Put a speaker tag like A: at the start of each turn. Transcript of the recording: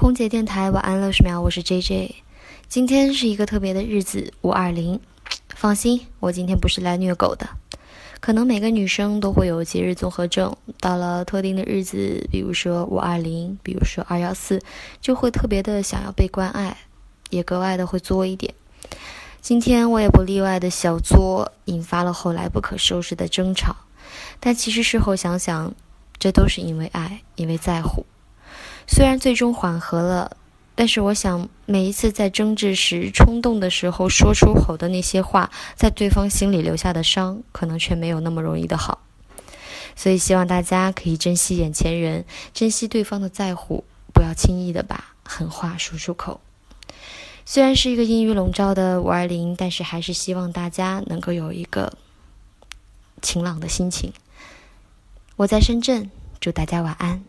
A: 空姐电台晚安六十秒，我是 J J。今天是一个特别的日子，五二零。放心，我今天不是来虐狗的。可能每个女生都会有节日综合症，到了特定的日子，比如说五二零，比如说二幺四，就会特别的想要被关爱，也格外的会作一点。今天我也不例外的小作，引发了后来不可收拾的争吵。但其实事后想想，这都是因为爱，因为在乎。虽然最终缓和了，但是我想，每一次在争执时冲动的时候说出口的那些话，在对方心里留下的伤，可能却没有那么容易的好。所以希望大家可以珍惜眼前人，珍惜对方的在乎，不要轻易的把狠话说出口。虽然是一个阴雨笼罩的五二零，但是还是希望大家能够有一个晴朗的心情。我在深圳，祝大家晚安。